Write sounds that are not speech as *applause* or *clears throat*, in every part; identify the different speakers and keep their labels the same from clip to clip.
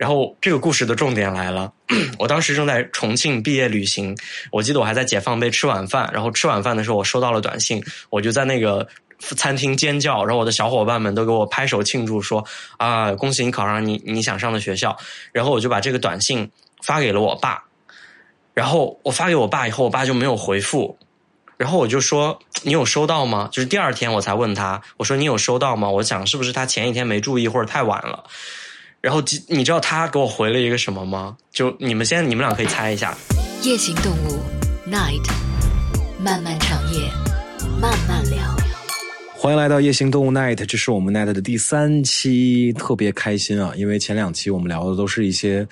Speaker 1: 然后这个故事的重点来了，*clears throat* 我当时正在重庆毕业旅行，我记得我还在解放碑吃晚饭，然后吃晚饭的时候我收到了短信，我就在那个餐厅尖叫，然后我的小伙伴们都给我拍手庆祝说啊，恭喜你考上你你想上的学校，然后我就把这个短信发给了我爸，然后我发给我爸以后，我爸就没有回复。然后我就说：“你有收到吗？”就是第二天我才问他，我说：“你有收到吗？”我想是不是他前一天没注意或者太晚了。然后你知道他给我回了一个什么吗？就你们先，你们俩可以猜一下。
Speaker 2: 夜行动物，Night，漫漫长夜，慢慢聊。
Speaker 3: 欢迎来到夜行动物 Night，这是我们 Night 的第三期，特别开心啊！因为前两期我们聊的都是一些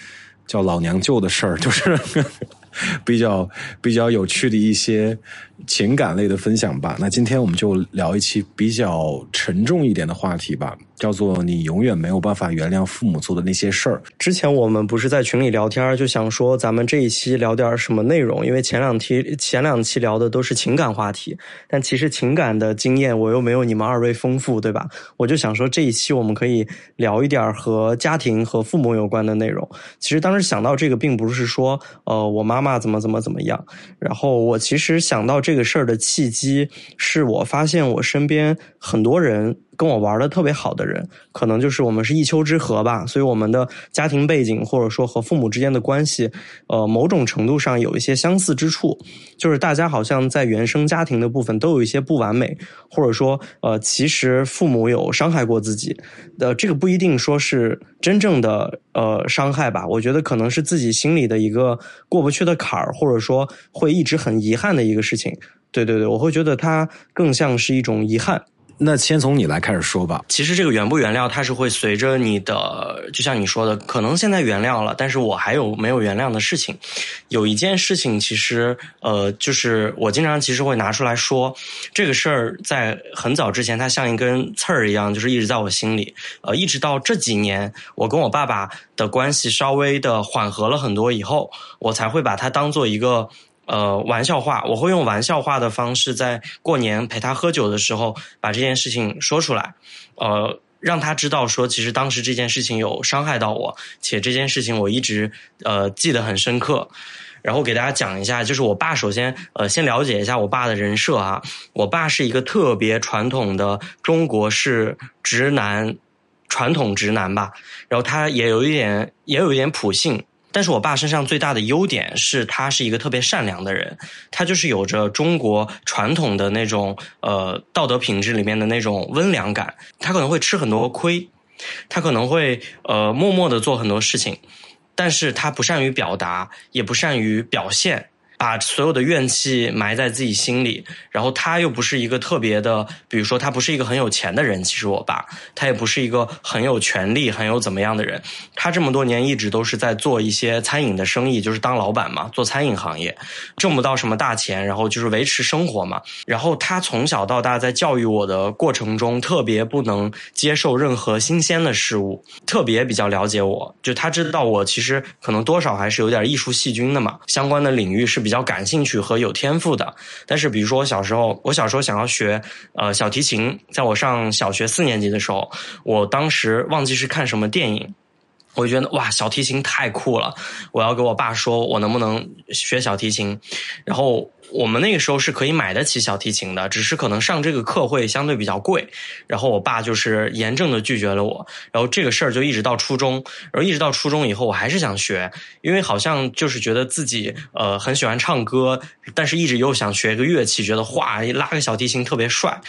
Speaker 3: 叫老娘舅的事儿，就是 *laughs* 比较比较有趣的一些。情感类的分享吧。那今天我们就聊一期比较沉重一点的话题吧，叫做“你永远没有办法原谅父母做的那些事儿”。
Speaker 1: 之前我们不是在群里聊天，就想说咱们这一期聊点什么内容，因为前两期前两期聊的都是情感话题，但其实情感的经验我又没有你们二位丰富，对吧？我就想说这一期我们可以聊一点和家庭和父母有关的内容。其实当时想到这个，并不是说呃我妈妈怎么怎么怎么样，然后我其实想到。这个事儿的契机是我发现我身边很多人。跟我玩的特别好的人，可能就是我们是一丘之貉吧，所以我们的家庭背景或者说和父母之间的关系，呃，某种程度上有一些相似之处，就是大家好像在原生家庭的部分都有一些不完美，或者说，呃，其实父母有伤害过自己，呃，这个不一定说是真正的呃伤害吧，我觉得可能是自己心里的一个过不去的坎儿，或者说会一直很遗憾的一个事情。对对对，我会觉得它更像是一种遗憾。
Speaker 3: 那先从你来开始说吧。
Speaker 1: 其实这个原不原谅，它是会随着你的，就像你说的，可能现在原谅了，但是我还有没有原谅的事情。有一件事情，其实呃，就是我经常其实会拿出来说，这个事儿在很早之前，它像一根刺儿一样，就是一直在我心里。呃，一直到这几年，我跟我爸爸的关系稍微的缓和了很多以后，我才会把它当做一个。呃，玩笑话，我会用玩笑话的方式，在过年陪他喝酒的时候，把这件事情说出来，呃，让他知道说，其实当时这件事情有伤害到我，且这件事情我一直呃记得很深刻。然后给大家讲一下，就是我爸，首先呃，先了解一下我爸的人设啊。我爸是一个特别传统的中国式直男，传统直男吧。然后他也有一点，也有一点普性。但是我爸身上最大的优点是他是一个特别善良的人，他就是有着中国传统的那种呃道德品质里面的那种温良感。他可能会吃很多亏，他可能会呃默默的做很多事情，但是他不善于表达，也不善于表现。把所有的怨气埋在自己心里，然后他又不是一个特别的，比如说他不是一个很有钱的人，其实我爸他也不是一个很有权利、很有怎么样的人，他这么多年一直都是在做一些餐饮的生意，就是当老板嘛，做餐饮行业，挣不到什么大钱，然后就是维持生活嘛。然后他从小到大在教育我的过程中，特别不能接受任何新鲜的事物，特别比较了解我，就他知道我其实可能多少还是有点艺术细菌的嘛，相关的领域是比。比较感兴趣和有天赋的，但是比如说小时候，我小时候想要学呃小提琴，在我上小学四年级的时候，我当时忘记是看什么电影，我就觉得哇小提琴太酷了，我要给我爸说我能不能学小提琴，然后。我们那个时候是可以买得起小提琴的，只是可能上这个课会相对比较贵。然后我爸就是严正的拒绝了我。然后这个事儿就一直到初中，然后一直到初中以后，我还是想学，因为好像就是觉得自己呃很喜欢唱歌，但是一直又想学个乐器，觉得哇拉个小提琴特别帅。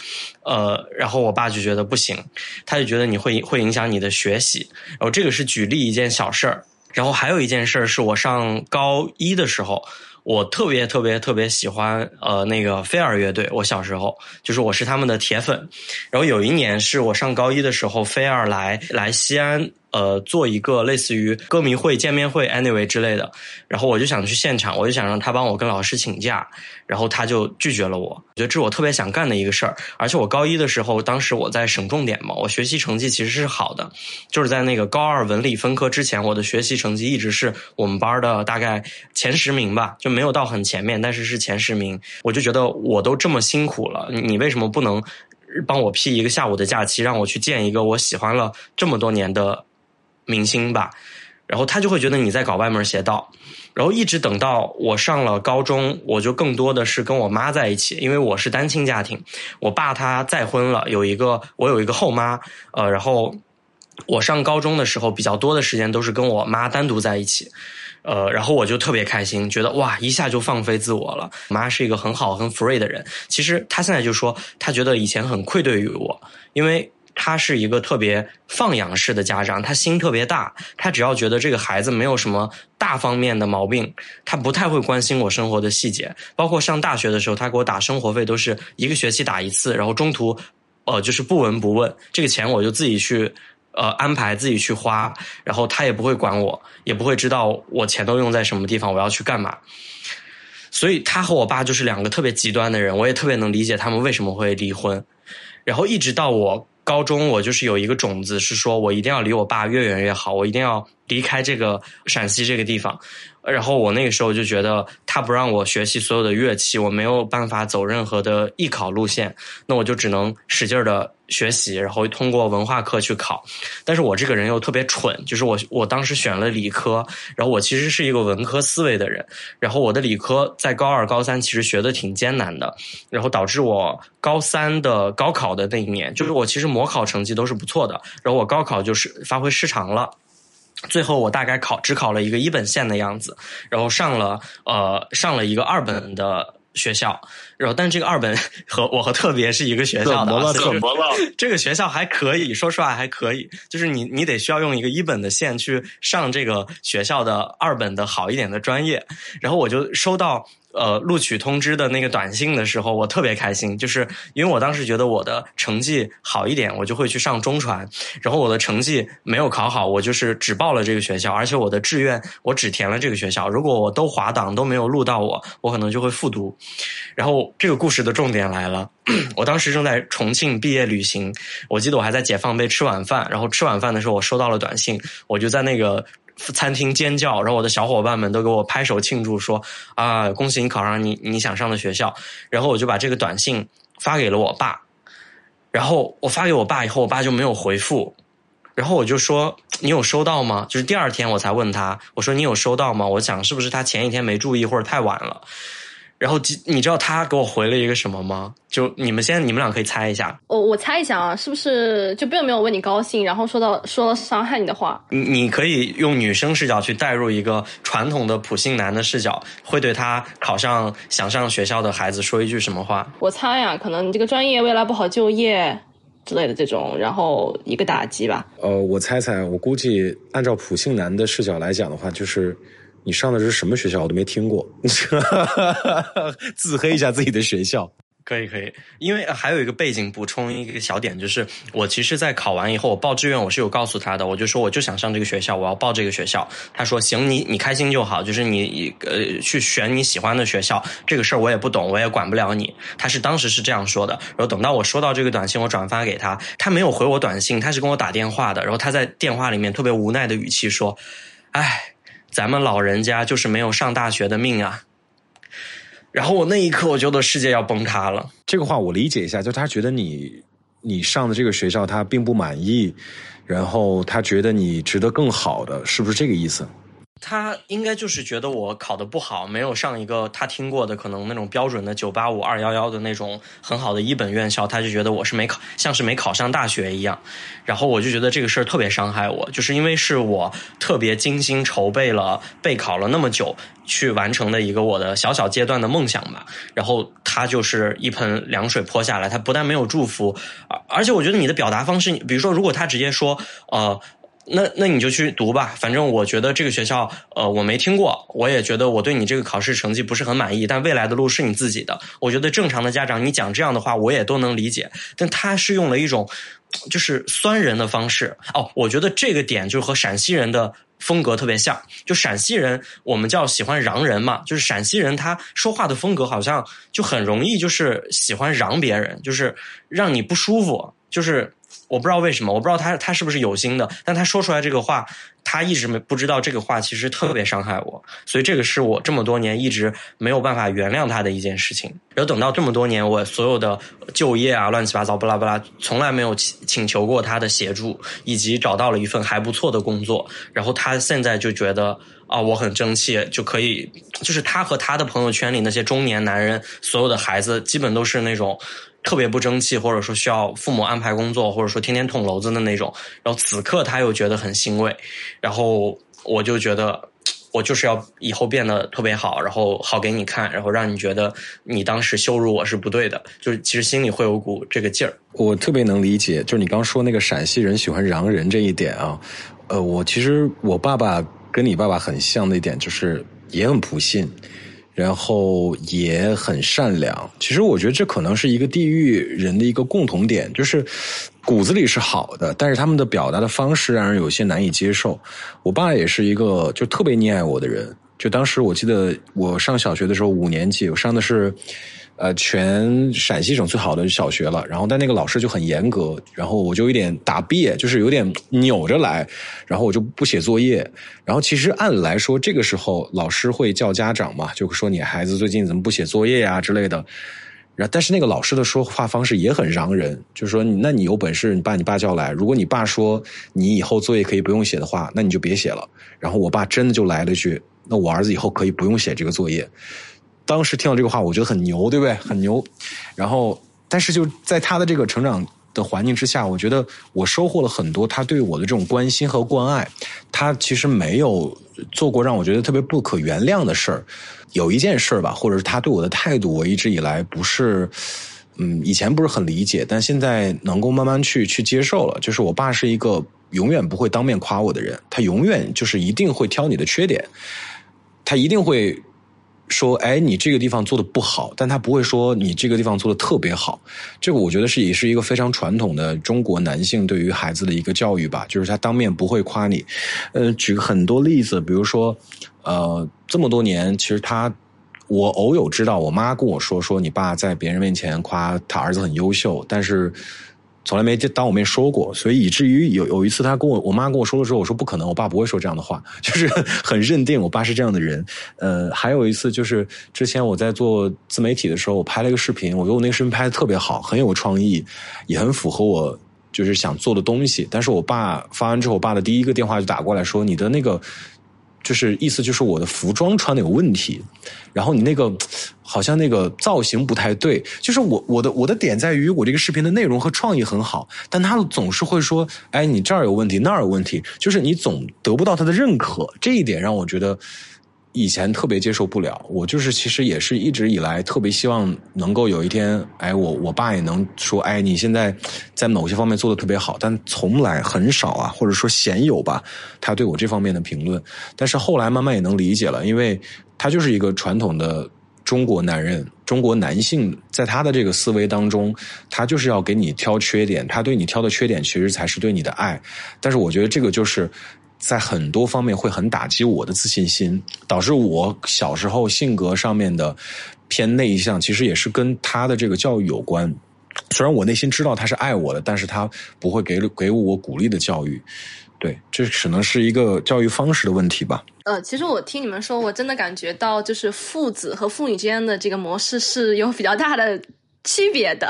Speaker 1: 呃，然后我爸就觉得不行，他就觉得你会 *laughs* 会影响你的学习。然后这个是举例一件小事儿。然后还有一件事儿是我上高一的时候。我特别特别特别喜欢呃那个飞儿乐队，我小时候就是我是他们的铁粉，然后有一年是我上高一的时候，飞儿来来西安。呃，做一个类似于歌迷会、见面会，anyway 之类的，然后我就想去现场，我就想让他帮我跟老师请假，然后他就拒绝了我。我觉得这是我特别想干的一个事儿，而且我高一的时候，当时我在省重点嘛，我学习成绩其实是好的，就是在那个高二文理分科之前，我的学习成绩一直是我们班的大概前十名吧，就没有到很前面，但是是前十名。我就觉得我都这么辛苦了，你为什么不能帮我批一个下午的假期，让我去见一个我喜欢了这么多年的？明星吧，然后他就会觉得你在搞歪门邪道。然后一直等到我上了高中，我就更多的是跟我妈在一起，因为我是单亲家庭，我爸他再婚了，有一个我有一个后妈，呃，然后我上高中的时候比较多的时间都是跟我妈单独在一起，呃，然后我就特别开心，觉得哇一下就放飞自我了。妈是一个很好很 free 的人，其实她现在就说她觉得以前很愧对于我，因为。他是一个特别放养式的家长，他心特别大。他只要觉得这个孩子没有什么大方面的毛病，他不太会关心我生活的细节。包括上大学的时候，他给我打生活费都是一个学期打一次，然后中途，呃，就是不闻不问，这个钱我就自己去呃安排，自己去花，然后他也不会管我，也不会知道我钱都用在什么地方，我要去干嘛。所以他和我爸就是两个特别极端的人，我也特别能理解他们为什么会离婚。然后一直到我。高中我就是有一个种子，是说我一定要离我爸越远越好，我一定要离开这个陕西这个地方。然后我那个时候就觉得他不让我学习所有的乐器，我没有办法走任何的艺考路线，那我就只能使劲儿的学习，然后通过文化课去考。但是我这个人又特别蠢，就是我我当时选了理科，然后我其实是一个文科思维的人，然后我的理科在高二、高三其实学的挺艰难的，然后导致我高三的高考的那一年，就是我其实模考成绩都是不错的，然后我高考就是发挥失常了。最后我大概考只考了一个一本线的样子，然后上了呃上了一个二本的学校，然后但这个二本和我和特别是一个学校的，
Speaker 3: 怎么了？
Speaker 1: 这个学校还可以说实话还可以，就是你你得需要用一个一本的线去上这个学校的二本的好一点的专业，然后我就收到。呃，录取通知的那个短信的时候，我特别开心，就是因为我当时觉得我的成绩好一点，我就会去上中传。然后我的成绩没有考好，我就是只报了这个学校，而且我的志愿我只填了这个学校。如果我都滑档都没有录到我，我可能就会复读。然后这个故事的重点来了，*clears throat* 我当时正在重庆毕业旅行，我记得我还在解放碑吃晚饭，然后吃晚饭的时候我收到了短信，我就在那个。餐厅尖叫，然后我的小伙伴们都给我拍手庆祝，说：“啊，恭喜你考上你你想上的学校。”然后我就把这个短信发给了我爸，然后我发给我爸以后，我爸就没有回复，然后我就说：“你有收到吗？”就是第二天我才问他，我说：“你有收到吗？”我想是不是他前一天没注意或者太晚了。然后你知道他给我回了一个什么吗？就你们先，你们俩可以猜一下。
Speaker 4: 我我猜一下啊，是不是就并没有为你高兴，然后说到说了伤害你的话？
Speaker 1: 你你可以用女生视角去带入一个传统的普信男的视角，会对他考上想上学校的孩子说一句什么话？
Speaker 4: 我猜呀，可能你这个专业未来不好就业之类的这种，然后一个打击吧。
Speaker 3: 呃，我猜猜，我估计按照普信男的视角来讲的话，就是。你上的是什么学校？我都没听过，*laughs* 自黑一下自己的学校。
Speaker 1: 可以可以，因为还有一个背景补充一个小点，就是我其实，在考完以后，我报志愿，我是有告诉他的，我就说我就想上这个学校，我要报这个学校。他说行，你你开心就好，就是你呃去选你喜欢的学校，这个事儿我也不懂，我也管不了你。他是当时是这样说的。然后等到我收到这个短信，我转发给他，他没有回我短信，他是跟我打电话的。然后他在电话里面特别无奈的语气说：“哎。”咱们老人家就是没有上大学的命啊！然后我那一刻，我觉得世界要崩塌了。
Speaker 3: 这个话我理解一下，就他觉得你你上的这个学校他并不满意，然后他觉得你值得更好的，是不是这个意思？
Speaker 1: 他应该就是觉得我考的不好，没有上一个他听过的可能那种标准的九八五二幺幺的那种很好的一本院校，他就觉得我是没考，像是没考上大学一样。然后我就觉得这个事儿特别伤害我，就是因为是我特别精心筹备了备考了那么久去完成的一个我的小小阶段的梦想吧。然后他就是一盆凉水泼下来，他不但没有祝福，而而且我觉得你的表达方式，比如说如果他直接说呃。那那你就去读吧，反正我觉得这个学校，呃，我没听过，我也觉得我对你这个考试成绩不是很满意，但未来的路是你自己的。我觉得正常的家长，你讲这样的话，我也都能理解。但他是用了一种就是酸人的方式哦，我觉得这个点就和陕西人的风格特别像。就陕西人，我们叫喜欢嚷人嘛，就是陕西人他说话的风格好像就很容易就是喜欢嚷别人，就是让你不舒服，就是。我不知道为什么，我不知道他他是不是有心的，但他说出来这个话，他一直没不知道这个话其实特别伤害我，所以这个是我这么多年一直没有办法原谅他的一件事情。然后等到这么多年，我所有的就业啊，乱七八糟，巴拉巴拉，从来没有请请求过他的协助，以及找到了一份还不错的工作，然后他现在就觉得啊，我很争气，就可以，就是他和他的朋友圈里那些中年男人，所有的孩子基本都是那种。特别不争气，或者说需要父母安排工作，或者说天天捅娄子的那种。然后此刻他又觉得很欣慰，然后我就觉得我就是要以后变得特别好，然后好给你看，然后让你觉得你当时羞辱我是不对的，就是其实心里会有股这个劲儿。
Speaker 3: 我特别能理解，就是你刚说那个陕西人喜欢嚷人这一点啊。呃，我其实我爸爸跟你爸爸很像的一点就是也很不信。然后也很善良，其实我觉得这可能是一个地域人的一个共同点，就是骨子里是好的，但是他们的表达的方式让人有些难以接受。我爸也是一个就特别溺爱我的人，就当时我记得我上小学的时候五年级，我上的是。呃，全陕西省最好的小学了，然后但那个老师就很严格，然后我就有点打别，就是有点扭着来，然后我就不写作业。然后其实按理来说，这个时候老师会叫家长嘛，就说你孩子最近怎么不写作业呀之类的。然后但是那个老师的说话方式也很嚷人，就是说，那你有本事你把你爸叫来，如果你爸说你以后作业可以不用写的话，那你就别写了。然后我爸真的就来了句，那我儿子以后可以不用写这个作业。当时听到这个话，我觉得很牛，对不对？很牛。然后，但是就在他的这个成长的环境之下，我觉得我收获了很多他对我的这种关心和关爱。他其实没有做过让我觉得特别不可原谅的事儿。有一件事儿吧，或者是他对我的态度，我一直以来不是，嗯，以前不是很理解，但现在能够慢慢去去接受了。就是我爸是一个永远不会当面夸我的人，他永远就是一定会挑你的缺点，他一定会。说，哎，你这个地方做的不好，但他不会说你这个地方做的特别好。这个我觉得是也是一个非常传统的中国男性对于孩子的一个教育吧，就是他当面不会夸你。呃，举很多例子，比如说，呃，这么多年，其实他，我偶有知道，我妈跟我说，说你爸在别人面前夸他儿子很优秀，但是。从来没就当我面说过，所以以至于有有一次他跟我我妈跟我说的时候，我说不可能，我爸不会说这样的话，*laughs* 就是很认定我爸是这样的人。呃，还有一次就是之前我在做自媒体的时候，我拍了一个视频，我觉得我那个视频拍的特别好，很有创意，也很符合我就是想做的东西。但是我爸发完之后，我爸的第一个电话就打过来说你的那个。就是意思就是我的服装穿的有问题，然后你那个好像那个造型不太对。就是我我的我的点在于我这个视频的内容和创意很好，但他总是会说，哎，你这儿有问题，那儿有问题，就是你总得不到他的认可。这一点让我觉得。以前特别接受不了，我就是其实也是一直以来特别希望能够有一天，哎，我我爸也能说，哎，你现在在某些方面做的特别好，但从来很少啊，或者说鲜有吧，他对我这方面的评论。但是后来慢慢也能理解了，因为他就是一个传统的中国男人，中国男性在他的这个思维当中，他就是要给你挑缺点，他对你挑的缺点其实才是对你的爱。但是我觉得这个就是。在很多方面会很打击我的自信心，导致我小时候性格上面的偏内向，其实也是跟他的这个教育有关。虽然我内心知道他是爱我的，但是他不会给给我鼓励的教育。对，这可能是一个教育方式的问题吧。
Speaker 4: 呃，其实我听你们说，我真的感觉到，就是父子和父女之间的这个模式是有比较大的区别的。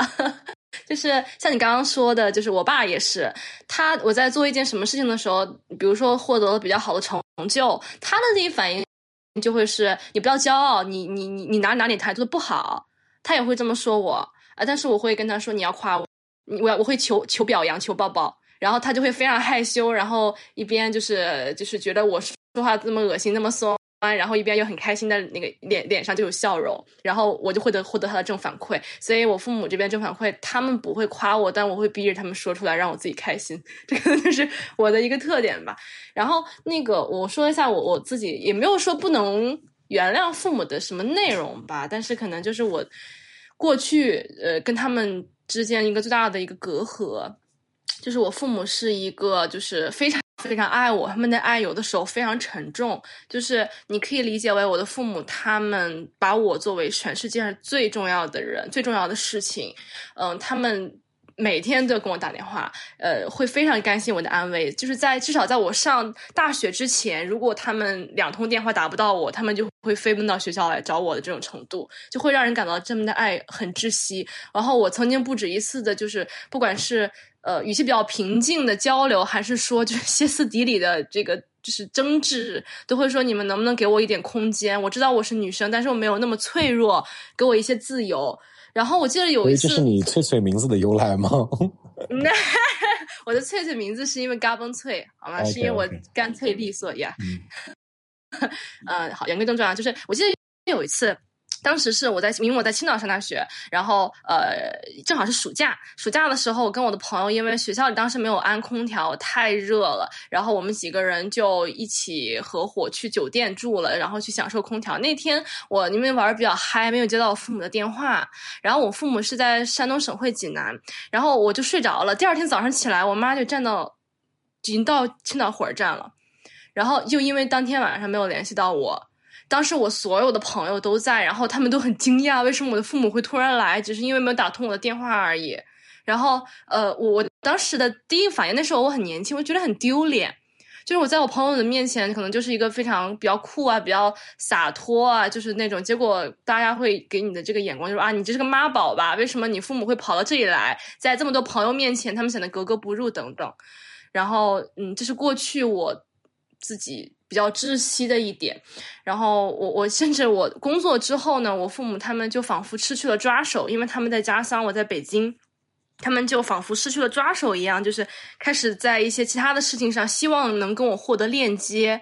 Speaker 4: 就是像你刚刚说的，就是我爸也是，他我在做一件什么事情的时候，比如说获得了比较好的成就，他的第一反应就会是你不要骄傲，你你你你哪哪里态度不好，他也会这么说我啊，但是我会跟他说你要夸我，我要我会求求表扬求抱抱，然后他就会非常害羞，然后一边就是就是觉得我说话这么恶心那么松然后一边又很开心的那个脸脸上就有笑容，然后我就获得获得他的正反馈，所以我父母这边正反馈，他们不会夸我，但我会逼着他们说出来，让我自己开心，*laughs* 这个就是我的一个特点吧。然后那个我说一下我我自己也没有说不能原谅父母的什么内容吧，但是可能就是我过去呃跟他们之间一个最大的一个隔阂，就是我父母是一个就是非常。非常爱我，他们的爱有的时候非常沉重，就是你可以理解为我的父母，他们把我作为全世界上最重要的人，最重要的事情，嗯，他们每天都跟我打电话，呃，会非常担心我的安危。就是在至少在我上大学之前，如果他们两通电话打不到我，他们就会飞奔到学校来找我的这种程度，就会让人感到这么的爱很窒息。然后我曾经不止一次的，就是不管是呃语气比较平静的交流，还是说就是歇斯底里的这个就是争执，都会说你们能不能给我一点空间？我知道我是女生，但是我没有那么脆弱，给我一些自由。然后我记得有一次，
Speaker 3: 这是你翠翠名字的由来吗？
Speaker 4: 那 *laughs* 我的翠翠名字是因为嘎嘣脆，好吗？是因为我干脆利索呀。嗯，*laughs* 好，言归正传啊，就是我记得有一次。当时是我在，因为我在青岛上大学，然后呃，正好是暑假。暑假的时候，我跟我的朋友，因为学校里当时没有安空调，太热了，然后我们几个人就一起合伙去酒店住了，然后去享受空调。那天我因为玩比较嗨，没有接到我父母的电话，然后我父母是在山东省会济南，然后我就睡着了。第二天早上起来，我妈就站到，已经到青岛火车站了，然后就因为当天晚上没有联系到我。当时我所有的朋友都在，然后他们都很惊讶，为什么我的父母会突然来？只是因为没有打通我的电话而已。然后，呃，我当时的第一反应，那时候我很年轻，我觉得很丢脸。就是我在我朋友的面前，可能就是一个非常比较酷啊，比较洒脱啊，就是那种。结果大家会给你的这个眼光，就是啊，你这是个妈宝吧？为什么你父母会跑到这里来，在这么多朋友面前，他们显得格格不入等等。然后，嗯，这是过去我自己。比较窒息的一点，然后我我甚至我工作之后呢，我父母他们就仿佛失去了抓手，因为他们在家乡，我在北京，他们就仿佛失去了抓手一样，就是开始在一些其他的事情上，希望能跟我获得链接。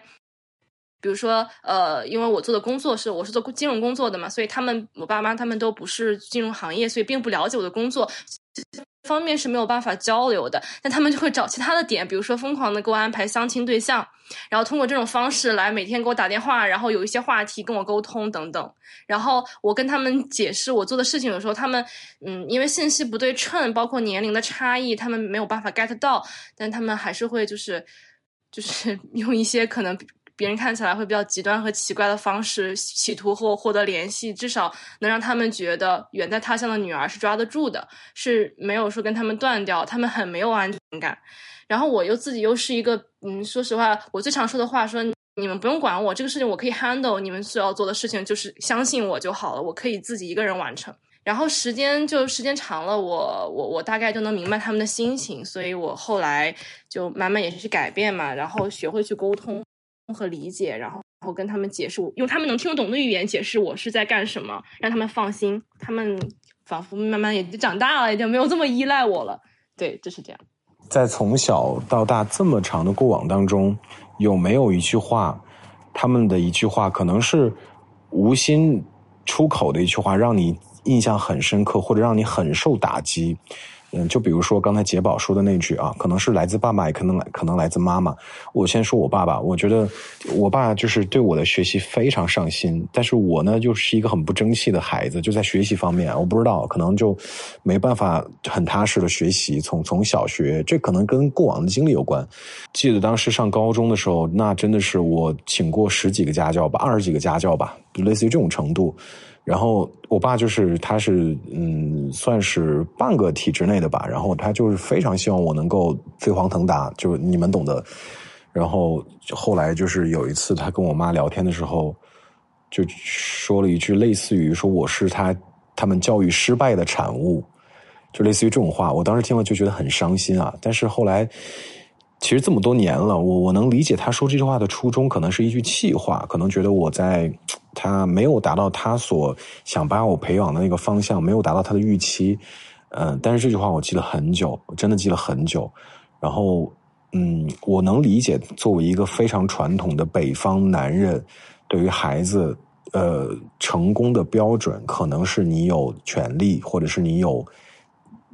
Speaker 4: 比如说，呃，因为我做的工作是我是做金融工作的嘛，所以他们我爸妈他们都不是金融行业，所以并不了解我的工作。方面是没有办法交流的，但他们就会找其他的点，比如说疯狂的给我安排相亲对象，然后通过这种方式来每天给我打电话，然后有一些话题跟我沟通等等。然后我跟他们解释我做的事情的时候，他们嗯，因为信息不对称，包括年龄的差异，他们没有办法 get 到，但他们还是会就是就是 *laughs* 用一些可能。别人看起来会比较极端和奇怪的方式，企图和我获得联系，至少能让他们觉得远在他乡的女儿是抓得住的，是没有说跟他们断掉，他们很没有安全感。然后我又自己又是一个，嗯，说实话，我最常说的话说，你们不用管我，这个事情我可以 handle，你们所要做的事情就是相信我就好了，我可以自己一个人完成。然后时间就时间长了，我我我大概就能明白他们的心情，所以我后来就慢慢也是去改变嘛，然后学会去沟通。和理解，然后然后跟他们解释，用他们能听得懂的语言解释我是在干什么，让他们放心。他们仿佛慢慢也就长大了，也就没有这么依赖我了。对，就是这样。
Speaker 3: 在从小到大这么长的过往当中，有没有一句话，他们的一句话，可能是无心出口的一句话，让你印象很深刻，或者让你很受打击？嗯，就比如说刚才杰宝说的那句啊，可能是来自爸爸，也可能来，可能来自妈妈。我先说我爸爸，我觉得我爸就是对我的学习非常上心，但是我呢，就是一个很不争气的孩子，就在学习方面，我不知道，可能就没办法很踏实的学习。从从小学，这可能跟过往的经历有关。记得当时上高中的时候，那真的是我请过十几个家教吧，二十几个家教吧，就类似于这种程度。然后我爸就是他是嗯算是半个体制内的吧，然后他就是非常希望我能够飞黄腾达，就你们懂得。然后后来就是有一次他跟我妈聊天的时候，就说了一句类似于说我是他他们教育失败的产物，就类似于这种话。我当时听了就觉得很伤心啊。但是后来其实这么多年了，我我能理解他说这句话的初衷，可能是一句气话，可能觉得我在。他没有达到他所想把我培养的那个方向，没有达到他的预期，嗯，但是这句话我记了很久，我真的记了很久。然后，嗯，我能理解，作为一个非常传统的北方男人，对于孩子，呃，成功的标准可能是你有权利，或者是你有，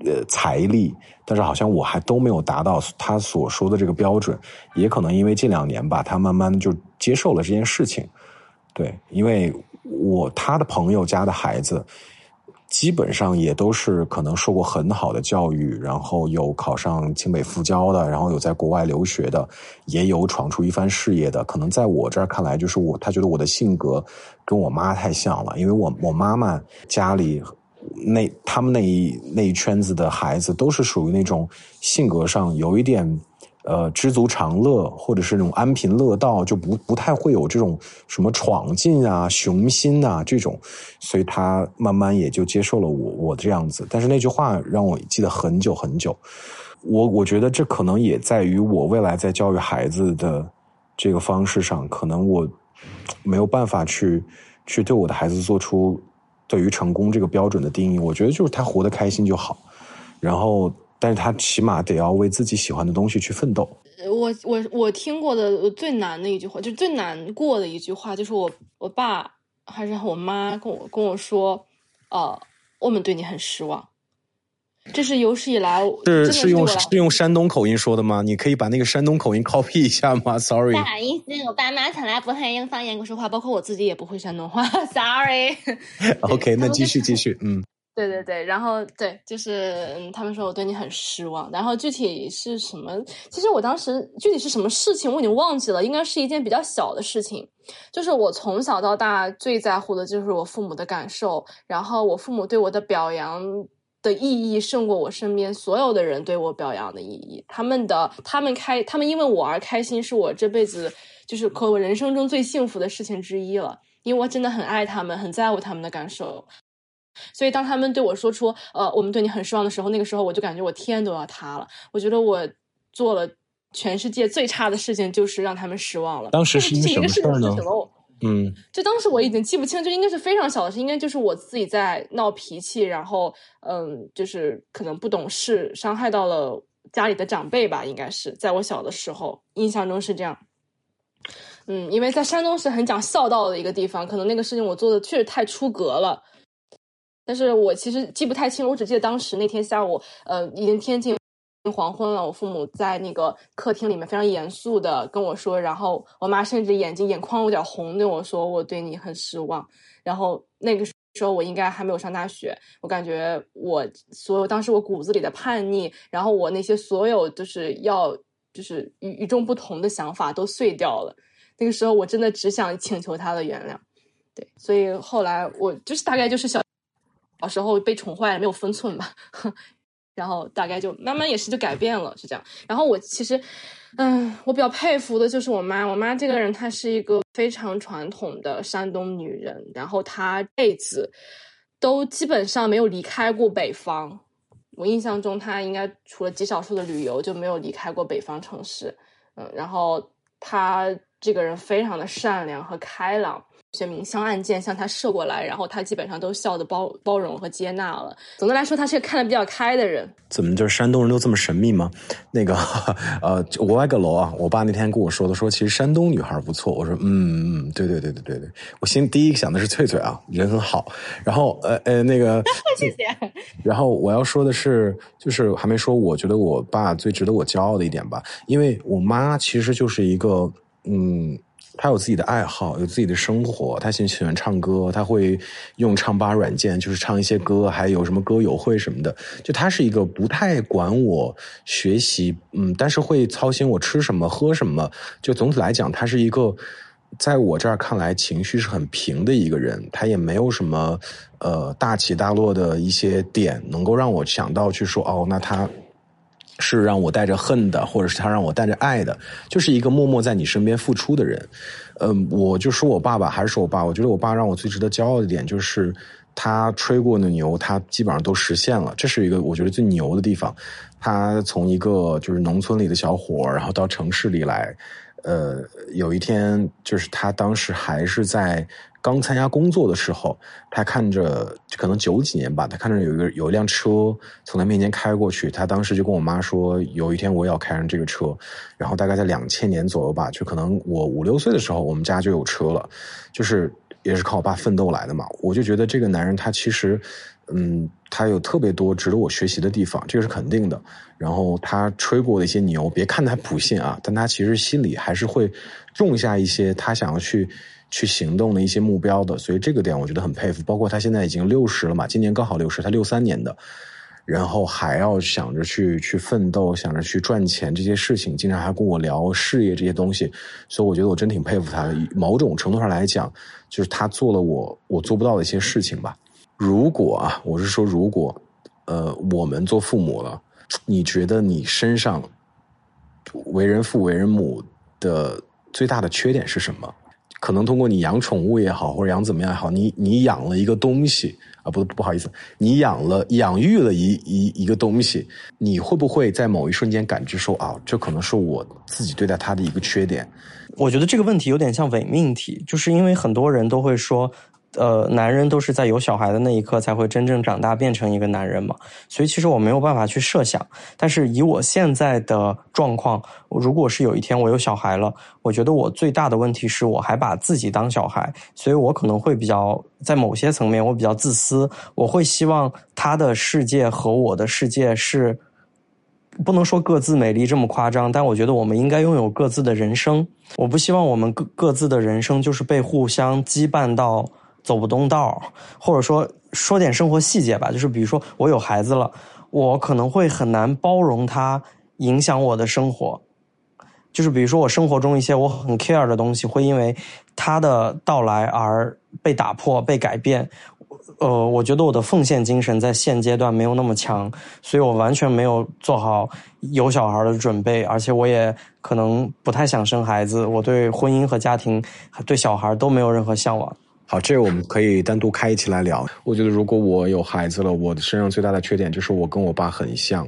Speaker 3: 呃，财力，但是好像我还都没有达到他所说的这个标准，也可能因为近两年吧，他慢慢就接受了这件事情。对，因为我他的朋友家的孩子，基本上也都是可能受过很好的教育，然后有考上清北复交的，然后有在国外留学的，也有闯出一番事业的。可能在我这儿看来，就是我他觉得我的性格跟我妈太像了，因为我我妈妈家里那他们那一那一圈子的孩子都是属于那种性格上有一点。呃，知足常乐，或者是那种安贫乐道，就不不太会有这种什么闯劲啊、雄心啊这种，所以他慢慢也就接受了我我这样子。但是那句话让我记得很久很久。我我觉得这可能也在于我未来在教育孩子的这个方式上，可能我没有办法去去对我的孩子做出对于成功这个标准的定义。我觉得就是他活得开心就好，然后。但是他起码得要为自己喜欢的东西去奋斗。
Speaker 4: 我我我听过的最难的一句话，就是最难过的一句话，就是我我爸还是我妈跟我跟我说，呃，我们对你很失望。这是有史以来
Speaker 3: 是是用是用山东口音说的吗？你可以把那个山东口音 *laughs* copy 一下吗？Sorry，
Speaker 4: 不好意思，我爸妈从来不会用方言跟我说话，包括我自己也不会山东话。*laughs* Sorry。
Speaker 3: OK，那 *laughs* 继续继续，嗯。
Speaker 4: 对对对，然后对，就是他们说我对你很失望，然后具体是什么？其实我当时具体是什么事情我已经忘记了，应该是一件比较小的事情。就是我从小到大最在乎的就是我父母的感受，然后我父母对我的表扬的意义胜过我身边所有的人对我表扬的意义。他们的他们开他们因为我而开心，是我这辈子就是可我人生中最幸福的事情之一了，因为我真的很爱他们，很在乎他们的感受。所以，当他们对我说出“呃，我们对你很失望”的时候，那个时候我就感觉我天都要塌了。我觉得我做了全世界最差的事情，就是让他们失望了。
Speaker 3: 当时是
Speaker 4: 一个事情是什
Speaker 3: 么？嗯，
Speaker 4: 就当时我已经记不清，就应该是非常小的事，应该就是我自己在闹脾气，然后嗯，就是可能不懂事，伤害到了家里的长辈吧，应该是在我小的时候，印象中是这样。嗯，因为在山东是很讲孝道的一个地方，可能那个事情我做的确实太出格了。但是我其实记不太清，我只记得当时那天下午，呃，已经天近黄昏了。我父母在那个客厅里面非常严肃的跟我说，然后我妈甚至眼睛眼眶有点红，对我说：“我对你很失望。”然后那个时候我应该还没有上大学，我感觉我所有当时我骨子里的叛逆，然后我那些所有就是要就是与与众不同的想法都碎掉了。那个时候我真的只想请求他的原谅，对，所以后来我就是大概就是小。小时候被宠坏了，没有分寸吧，*laughs* 然后大概就慢慢也是就改变了，是这样。然后我其实，嗯，我比较佩服的就是我妈。我妈这个人，她是一个非常传统的山东女人，然后她这辈子都基本上没有离开过北方。我印象中，她应该除了极少数的旅游，就没有离开过北方城市。嗯，然后她这个人非常的善良和开朗。些明枪暗箭向他射过来，然后他基本上都笑的包包容和接纳了。总的来说，他是个看得比较开的人。
Speaker 3: 怎么就是山东人都这么神秘吗？*laughs* 那个呃，我外个楼啊，我爸那天跟我说的，说其实山东女孩不错。我说嗯嗯，对对对对对对，我心第一个想的是翠翠啊，人很好。然后呃呃那个 *laughs*
Speaker 4: 谢谢。
Speaker 3: 然后我要说的是，就是还没说，我觉得我爸最值得我骄傲的一点吧，因为我妈其实就是一个嗯。他有自己的爱好，有自己的生活。他喜喜欢唱歌，他会用唱吧软件，就是唱一些歌，还有什么歌友会什么的。就他是一个不太管我学习，嗯，但是会操心我吃什么喝什么。就总体来讲，他是一个在我这儿看来情绪是很平的一个人。他也没有什么呃大起大落的一些点，能够让我想到去说哦，那他。是让我带着恨的，或者是他让我带着爱的，就是一个默默在你身边付出的人。嗯，我就说我爸爸还是说我爸，我觉得我爸让我最值得骄傲的点就是，他吹过的牛，他基本上都实现了，这是一个我觉得最牛的地方。他从一个就是农村里的小伙，然后到城市里来，呃，有一天就是他当时还是在。刚参加工作的时候，他看着可能九几年吧，他看着有一个有一辆车从他面前开过去，他当时就跟我妈说，有一天我也要开上这个车。然后大概在两千年左右吧，就可能我五六岁的时候，我们家就有车了，就是也是靠我爸奋斗来的嘛。我就觉得这个男人他其实，嗯，他有特别多值得我学习的地方，这个是肯定的。然后他吹过的一些牛，别看他普信啊，但他其实心里还是会种下一些他想要去。去行动的一些目标的，所以这个点我觉得很佩服。包括他现在已经六十了嘛，今年刚好六十，他六三年的，然后还要想着去去奋斗，想着去赚钱这些事情，经常还跟我聊事业这些东西，所以我觉得我真挺佩服他的。某种程度上来讲，就是他做了我我做不到的一些事情吧。如果啊，我是说如果，呃，我们做父母了，你觉得你身上为人父为人母的最大的缺点是什么？可能通过你养宠物也好，或者养怎么样也好，你你养了一个东西啊，不不好意思，你养了养育了一一一个东西，你会不会在某一瞬间感知说啊，这可能是我自己对待它的一个缺点？
Speaker 1: 我觉得这个问题有点像伪命题，就是因为很多人都会说。呃，男人都是在有小孩的那一刻才会真正长大变成一个男人嘛，所以其实我没有办法去设想。但是以我现在的状况，如果是有一天我有小孩了，我觉得我最大的问题是我还把自己当小孩，所以我可能会比较在某些层面我比较自私，我会希望他的世界和我的世界是不能说各自美丽这么夸张，但我觉得我们应该拥有各自的人生。我不希望我们各各自的人生就是被互相羁绊到。走不动道，或者说说点生活细节吧，就是比如说我有孩子了，我可能会很难包容他影响我的生活，就是比如说我生活中一些我很 care 的东西，会因为他的到来而被打破、被改变。呃，我觉得我的奉献精神在现阶段没有那么强，所以我完全没有做好有小孩的准备，而且我也可能不太想生孩子。我对婚姻和家庭、对小孩都没有任何向往。
Speaker 3: 好，这个我们可以单独开一期来聊。我觉得如果我有孩子了，我的身上最大的缺点就是我跟我爸很像。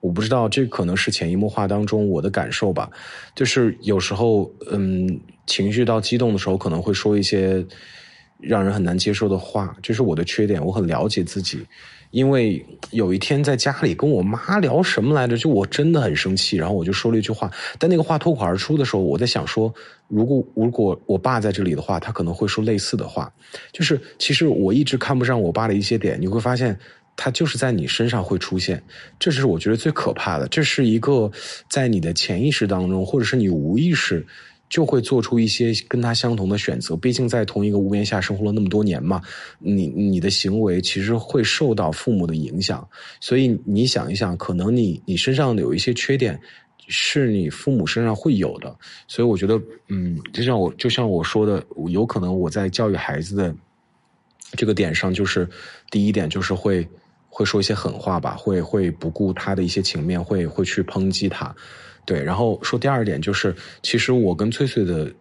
Speaker 3: 我不知道这可能是潜移默化当中我的感受吧，就是有时候嗯情绪到激动的时候，可能会说一些让人很难接受的话，这是我的缺点。我很了解自己。因为有一天在家里跟我妈聊什么来着，就我真的很生气，然后我就说了一句话，但那个话脱口而出的时候，我在想说，如果如果我爸在这里的话，他可能会说类似的话。就是其实我一直看不上我爸的一些点，你会发现他就是在你身上会出现，这是我觉得最可怕的。这是一个在你的潜意识当中，或者是你无意识。就会做出一些跟他相同的选择，毕竟在同一个屋檐下生活了那么多年嘛，你你的行为其实会受到父母的影响，所以你想一想，可能你你身上有一些缺点，是你父母身上会有的，所以我觉得，嗯，就像我就像我说的，有可能我在教育孩子的这个点上，就是第一点就是会会说一些狠话吧，会会不顾他的一些情面，会会去抨击他。对，然后说第二点就是，其实我跟翠翠的，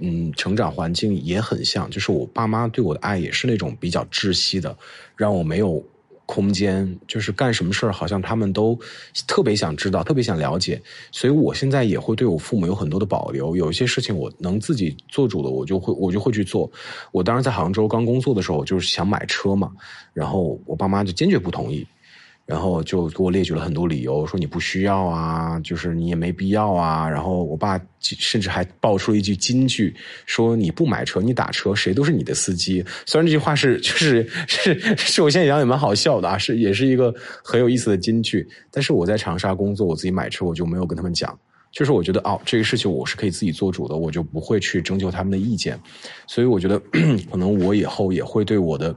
Speaker 3: 嗯，成长环境也很像，就是我爸妈对我的爱也是那种比较窒息的，让我没有空间，就是干什么事儿好像他们都特别想知道，特别想了解，所以我现在也会对我父母有很多的保留，有一些事情我能自己做主的，我就会我就会去做。我当时在杭州刚工作的时候，就是想买车嘛，然后我爸妈就坚决不同意。然后就给我列举了很多理由，说你不需要啊，就是你也没必要啊。然后我爸甚至还爆出了一句金句，说你不买车，你打车，谁都是你的司机。虽然这句话是就是是是我现在想也蛮好笑的啊，是也是一个很有意思的金句。但是我在长沙工作，我自己买车，我就没有跟他们讲，就是我觉得哦，这个事情我是可以自己做主的，我就不会去征求他们的意见。所以我觉得 *clears throat* 可能我以后也会对我的。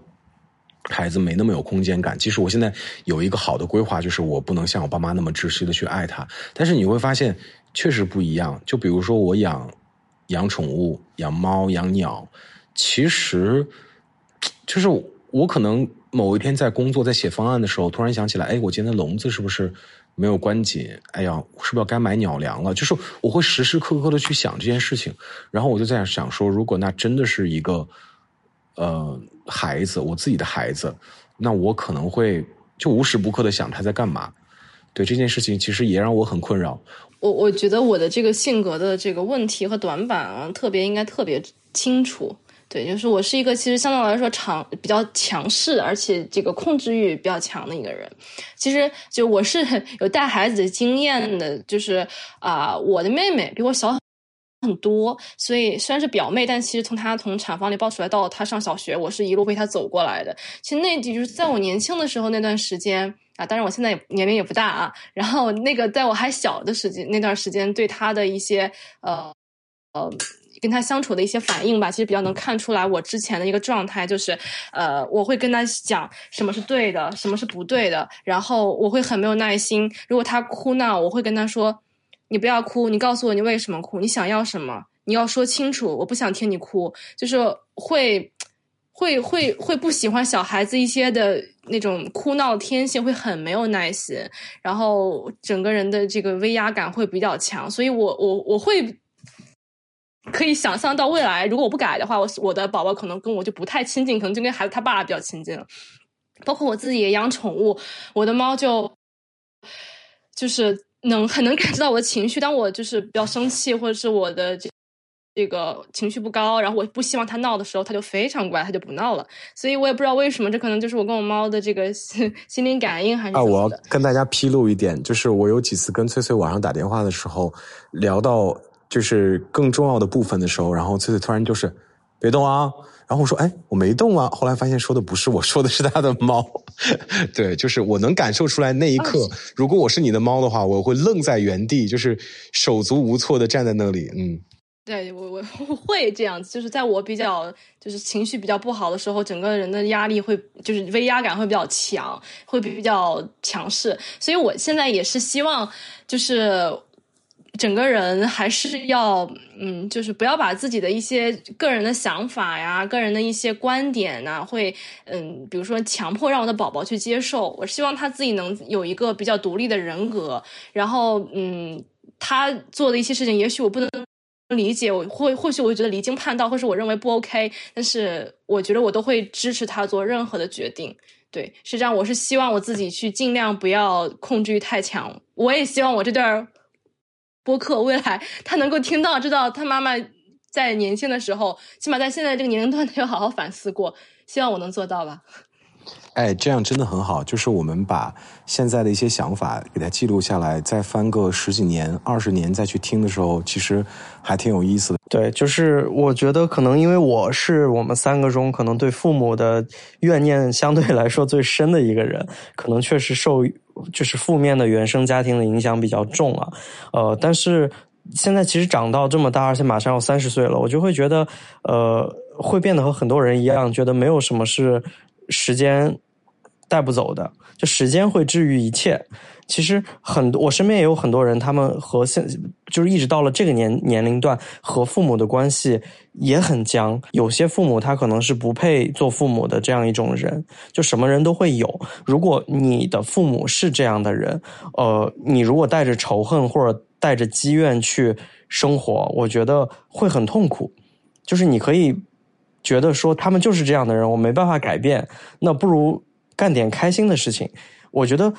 Speaker 3: 孩子没那么有空间感。其实我现在有一个好的规划，就是我不能像我爸妈那么窒息的去爱他。但是你会发现，确实不一样。就比如说我养养宠物，养猫、养鸟，其实就是我可能某一天在工作、在写方案的时候，突然想起来，哎，我今天的笼子是不是没有关紧？哎呀，是不是要该买鸟粮了？就是我会时时刻刻的去想这件事情。然后我就在想说，如果那真的是一个。呃，孩子，我自己的孩子，那我可能会就无时不刻的想他在干嘛。对这件事情，其实也让我很困扰。
Speaker 4: 我我觉得我的这个性格的这个问题和短板啊，特别应该特别清楚。对，就是我是一个其实相对来说长比较强势，而且这个控制欲比较强的一个人。其实就我是 *laughs* 有带孩子的经验的，就是啊，我的妹妹比我小。很多，所以虽然是表妹，但其实从她从产房里抱出来到她上小学，我是一路陪她走过来的。其实那就是在我年轻的时候那段时间啊，当然我现在也年龄也不大啊。然后那个在我还小的时间那段时间，对她的一些呃呃跟她相处的一些反应吧，其实比较能看出来我之前的一个状态，就是呃我会跟她讲什么是对的，什么是不对的，然后我会很没有耐心。如果她哭闹，我会跟她说。你不要哭，你告诉我你为什么哭，你想要什么？你要说清楚，我不想听你哭，就是会会会会不喜欢小孩子一些的那种哭闹天性，会很没有耐心，然后整个人的这个威压感会比较强，所以我我我会可以想象到未来，如果我不改的话，我我的宝宝可能跟我就不太亲近，可能就跟孩子他爸比较亲近了。包括我自己也养宠物，我的猫就就是能很能感知到我的情绪，当我就是比较生气或者是我的这。这个情绪不高，然后我不希望它闹的时候，它就非常乖，它就不闹了。所以我也不知道为什么，这可能就是我跟我猫的这个心心灵感应还是啊。
Speaker 3: 我要跟大家披露一点，就是我有几次跟翠翠晚上打电话的时候，聊到就是更重要的部分的时候，然后翠翠突然就是别动啊，然后我说哎我没动啊，后来发现说的不是我说的是他的猫，*laughs* 对，就是我能感受出来那一刻，如果我是你的猫的话，我会愣在原地，就是手足无措的站在那里，嗯。
Speaker 4: 对我我会这样子，就是在我比较就是情绪比较不好的时候，整个人的压力会就是威压感会比较强，会比较强势。所以我现在也是希望，就是整个人还是要嗯，就是不要把自己的一些个人的想法呀、个人的一些观点呐，会嗯，比如说强迫让我的宝宝去接受。我希望他自己能有一个比较独立的人格，然后嗯，他做的一些事情，也许我不能。理解我或或许我觉得离经叛道，或是我认为不 OK，但是我觉得我都会支持他做任何的决定。对，是这样。我是希望我自己去尽量不要控制欲太强。我也希望我这段播客未来 *laughs* 他能够听到，知道他妈妈在年轻的时候，起码在现在这个年龄段，他要好好反思过。希望我能做到吧。
Speaker 3: 哎，这样真的很好。就是我们把现在的一些想法给它记录下来，再翻个十几年、二十年再去听的时候，其实还挺有意思的。
Speaker 1: 对，就是我觉得可能因为我是我们三个中可能对父母的怨念相对来说最深的一个人，可能确实受就是负面的原生家庭的影响比较重啊。呃，但是现在其实长到这么大，而且马上要三十岁了，我就会觉得，呃，会变得和很多人一样，觉得没有什么是。时间带不走的，就时间会治愈一切。其实很多，我身边也有很多人，他们和现就是一直到了这个年年龄段，和父母的关系也很僵。有些父母他可能是不配做父母的这样一种人，就什么人都会有。如果你的父母是这样的人，呃，你如果带着仇恨或者带着积怨去生活，我觉得会很痛苦。就是你可以。觉得说他们就是这样的人，我没办法改变，那不如干点开心的事情。我觉得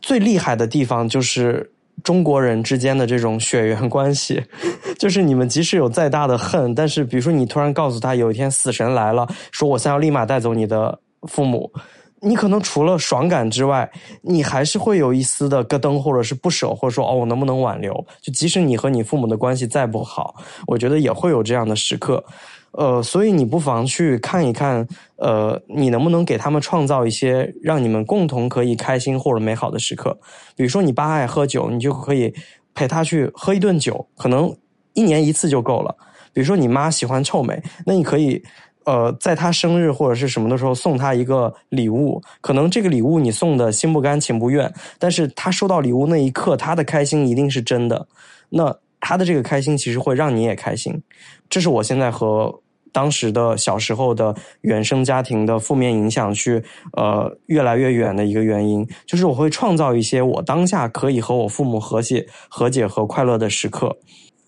Speaker 1: 最厉害的地方就是中国人之间的这种血缘关系，*laughs* 就是你们即使有再大的恨，但是比如说你突然告诉他有一天死神来了，说我想要立马带走你的父母，你可能除了爽感之外，你还是会有一丝的咯噔，或者是不舍，或者说哦，我能不能挽留？就即使你和你父母的关系再不好，我觉得也会有这样的时刻。呃，所以你不妨去看一看，呃，你能不能给他们创造一些让你们共同可以开心或者美好的时刻？比如说，你爸爱喝酒，你就可以陪他去喝一顿酒，可能一年一次就够了。比如说，你妈喜欢臭美，那你可以，呃，在他生日或者是什么的时候送他一个礼物，可能这个礼物你送的心不甘情不愿，但是他收到礼物那一刻，他的开心一定是真的。那他的这个开心其实会让你也开心，这是我现在和。当时的小时候的原生家庭的负面影响，去呃越来越远的一个原因，就是我会创造一些我当下可以和我父母和解、和解和快乐的时刻。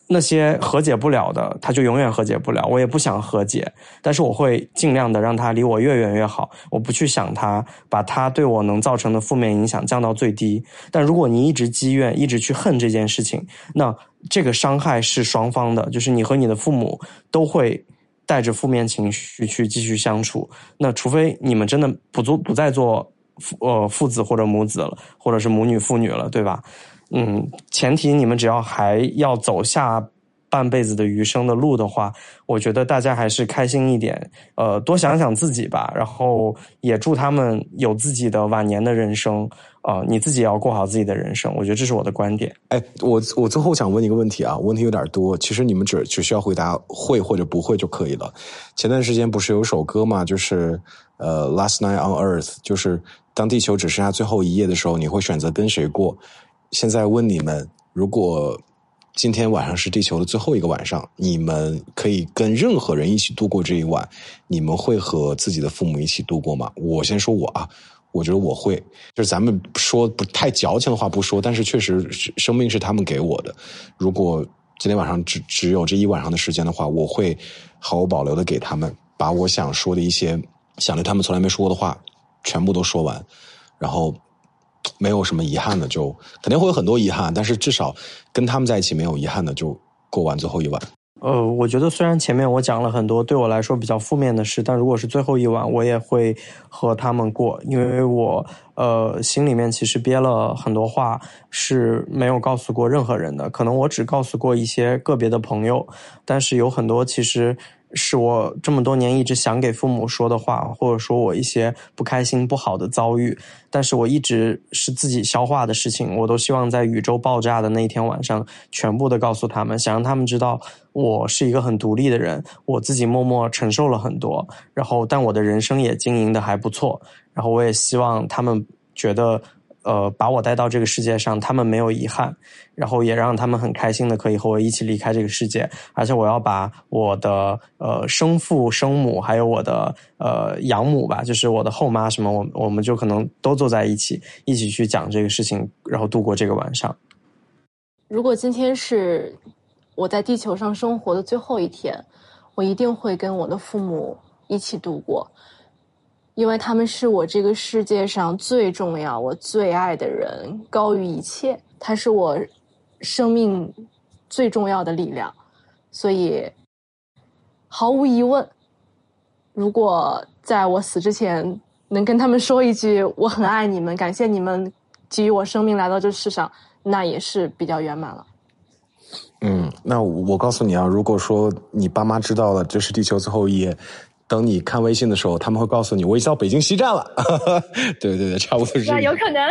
Speaker 1: 那些和解不了的，他就永远和解不了。我也不想和解，但是我会尽量的让他离我越远越好。我不去想他，把他对我能造成的负面影响降到最低。但如果你一直积怨，一直去恨这件事情，那这个伤害是双方的，就是你和你的父母都会。带着负面情绪去继续相处，那除非你们真的不做不再做父呃父子或者母子了，或者是母女父女了，对吧？嗯，前提你们只要还要走下。半辈子的余生的路的话，我觉得大家还是开心一点，呃，多想想自己吧。然后也祝他们有自己的晚年的人生啊，你自己要过好自己的人生。我觉得这是我的观点。
Speaker 3: 哎，我我最后想问一个问题啊，问题有点多，其实你们只只需要回答会或者不会就可以了。前段时间不是有首歌嘛，就是呃，Last Night on Earth，就是当地球只剩下最后一夜的时候，你会选择跟谁过？现在问你们，如果。今天晚上是地球的最后一个晚上，你们可以跟任何人一起度过这一晚，你们会和自己的父母一起度过吗？我先说我啊，我觉得我会，就是咱们说不太矫情的话不说，但是确实生命是他们给我的。如果今天晚上只只有这一晚上的时间的话，我会毫无保留的给他们，把我想说的一些想对他们从来没说过的话全部都说完，然后。没有什么遗憾的，就肯定会有很多遗憾，但是至少跟他们在一起没有遗憾的，就过完最后一晚。
Speaker 1: 呃，我觉得虽然前面我讲了很多对我来说比较负面的事，但如果是最后一晚，我也会和他们过，因为我呃心里面其实憋了很多话是没有告诉过任何人的，可能我只告诉过一些个别的朋友，但是有很多其实。是我这么多年一直想给父母说的话，或者说我一些不开心、不好的遭遇，但是我一直是自己消化的事情，我都希望在宇宙爆炸的那一天晚上，全部的告诉他们，想让他们知道我是一个很独立的人，我自己默默承受了很多，然后但我的人生也经营的还不错，然后我也希望他们觉得。呃，把我带到这个世界上，他们没有遗憾，然后也让他们很开心的可以和我一起离开这个世界。而且我要把我的呃生父、生母，还有我的呃养母吧，就是我的后妈什么，我我们就可能都坐在一起，一起去讲这个事情，然后度过这个晚上。
Speaker 4: 如果今天是我在地球上生活的最后一天，我一定会跟我的父母一起度过。因为他们是我这个世界上最重要、我最爱的人，高于一切。他是我生命最重要的力量，所以毫无疑问，如果在我死之前能跟他们说一句“我很爱你们，感谢你们给予我生命来到这世上”，那也是比较圆满了。
Speaker 3: 嗯，那我告诉你啊，如果说你爸妈知道了这是地球最后一页。等你看微信的时候，他们会告诉你我已经到北京西站了。对对对，差不多是。
Speaker 4: 那有可能。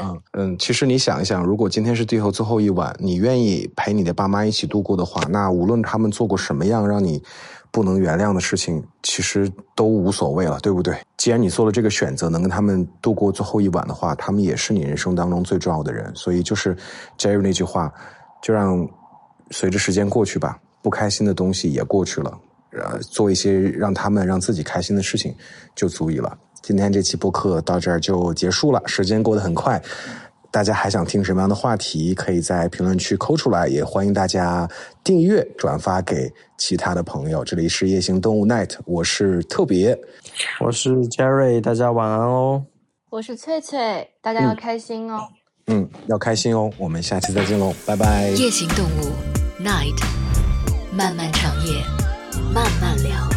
Speaker 3: 嗯嗯，其实你想一想，如果今天是最后最后一晚，你愿意陪你的爸妈一起度过的话，那无论他们做过什么样让你不能原谅的事情，其实都无所谓了，对不对？既然你做了这个选择，能跟他们度过最后一晚的话，他们也是你人生当中最重要的人。所以就是 Jerry 那句话，就让随着时间过去吧，不开心的东西也过去了。呃，做一些让他们让自己开心的事情就足以了。今天这期播客到这儿就结束了，时间过得很快。大家还想听什么样的话题？可以在评论区扣出来，也欢迎大家订阅、转发给其他的朋友。这里是夜行动物 Night，我是特别，
Speaker 1: 我是 Jerry，大家晚安哦。
Speaker 4: 我是翠翠，大家要开心哦。
Speaker 3: 嗯，要开心哦。我们下期再见喽，拜拜。
Speaker 2: 夜行动物 Night，漫漫长夜。慢慢聊。